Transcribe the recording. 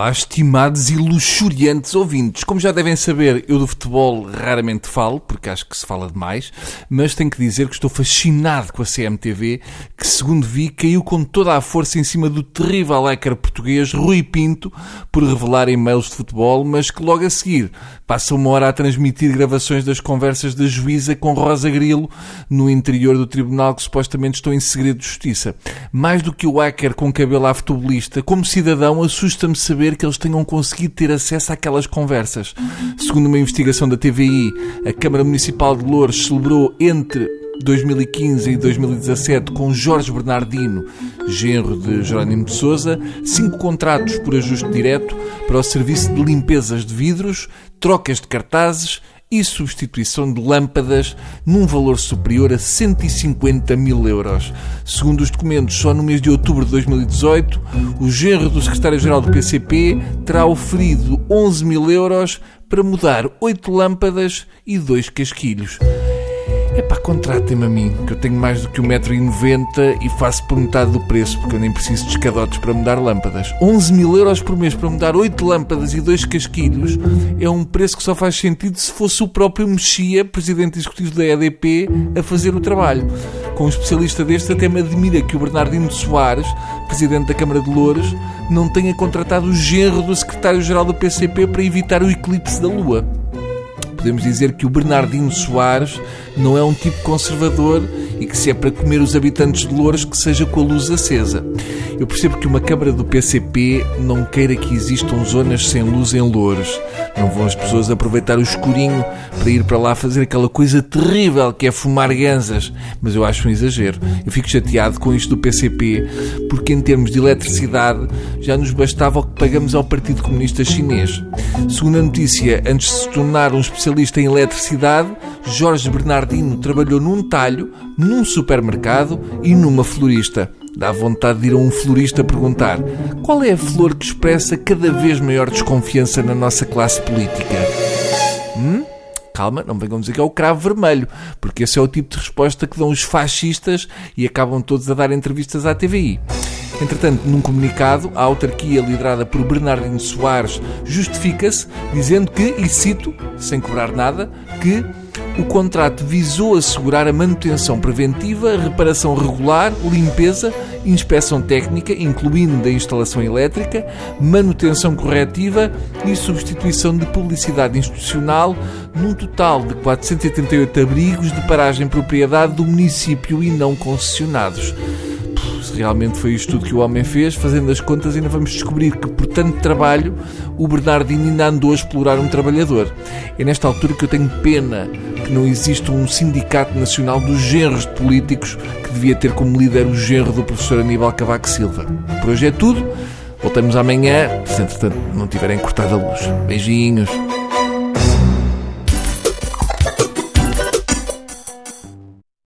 Olá, estimados e luxuriantes ouvintes. Como já devem saber, eu do futebol raramente falo, porque acho que se fala demais, mas tenho que dizer que estou fascinado com a CMTV, que, segundo vi, caiu com toda a força em cima do terrível hacker português Rui Pinto por revelar e-mails de futebol, mas que logo a seguir passa uma hora a transmitir gravações das conversas da juíza com Rosa Grilo no interior do tribunal que supostamente estão em segredo de justiça. Mais do que o hacker com cabelo à futebolista, como cidadão, assusta-me saber que eles tenham conseguido ter acesso àquelas conversas. Segundo uma investigação da TVI, a Câmara Municipal de Lourdes celebrou entre 2015 e 2017 com Jorge Bernardino, genro de Jerónimo de Souza, cinco contratos por ajuste direto para o serviço de limpezas de vidros, trocas de cartazes e substituição de lâmpadas num valor superior a 150 mil euros. Segundo os documentos, só no mês de outubro de 2018, o genro do secretário-geral do PCP terá oferido 11 mil euros para mudar oito lâmpadas e dois casquilhos. É pá, contratem-me a mim, que eu tenho mais do que 1,90m e faço por metade do preço, porque eu nem preciso de escadotes para mudar lâmpadas. 11 mil euros por mês para mudar 8 lâmpadas e 2 casquilhos é um preço que só faz sentido se fosse o próprio Mexia, presidente executivo da EDP, a fazer o trabalho. Com um especialista deste, até me admira que o Bernardino Soares, presidente da Câmara de Louros, não tenha contratado o genro do secretário-geral do PCP para evitar o eclipse da Lua podemos dizer que o Bernardino Soares não é um tipo conservador e que se é para comer os habitantes de Louros que seja com a luz acesa. Eu percebo que uma Câmara do PCP não queira que existam zonas sem luz em Louros. Não vão as pessoas aproveitar o escurinho para ir para lá fazer aquela coisa terrível que é fumar ganzas. Mas eu acho um exagero. Eu fico chateado com isto do PCP, porque em termos de eletricidade já nos bastava o que pagamos ao Partido Comunista Chinês. Segundo a notícia, antes de se tornar um especialista em eletricidade, Jorge Bernardino trabalhou num talho, num supermercado e numa florista. Dá vontade de ir a um florista perguntar qual é a flor que expressa cada vez maior desconfiança na nossa classe política. Hum? Calma, não venham dizer que é o cravo vermelho, porque esse é o tipo de resposta que dão os fascistas e acabam todos a dar entrevistas à TVI. Entretanto, num comunicado, a autarquia liderada por Bernardino Soares justifica-se dizendo que, e cito, sem cobrar nada, que o contrato visou assegurar a manutenção preventiva, reparação regular, limpeza, inspeção técnica, incluindo da instalação elétrica, manutenção corretiva e substituição de publicidade institucional, num total de 488 abrigos de paragem propriedade do município e não concessionados realmente foi isto tudo que o homem fez, fazendo as contas, ainda vamos descobrir que, por tanto trabalho, o Bernardino ainda andou a explorar um trabalhador. É nesta altura que eu tenho pena que não existe um sindicato nacional dos genros de políticos que devia ter como líder o genro do professor Aníbal Cavaco Silva. Por hoje é tudo. Voltamos amanhã, se entretanto não tiverem cortado a luz. Beijinhos.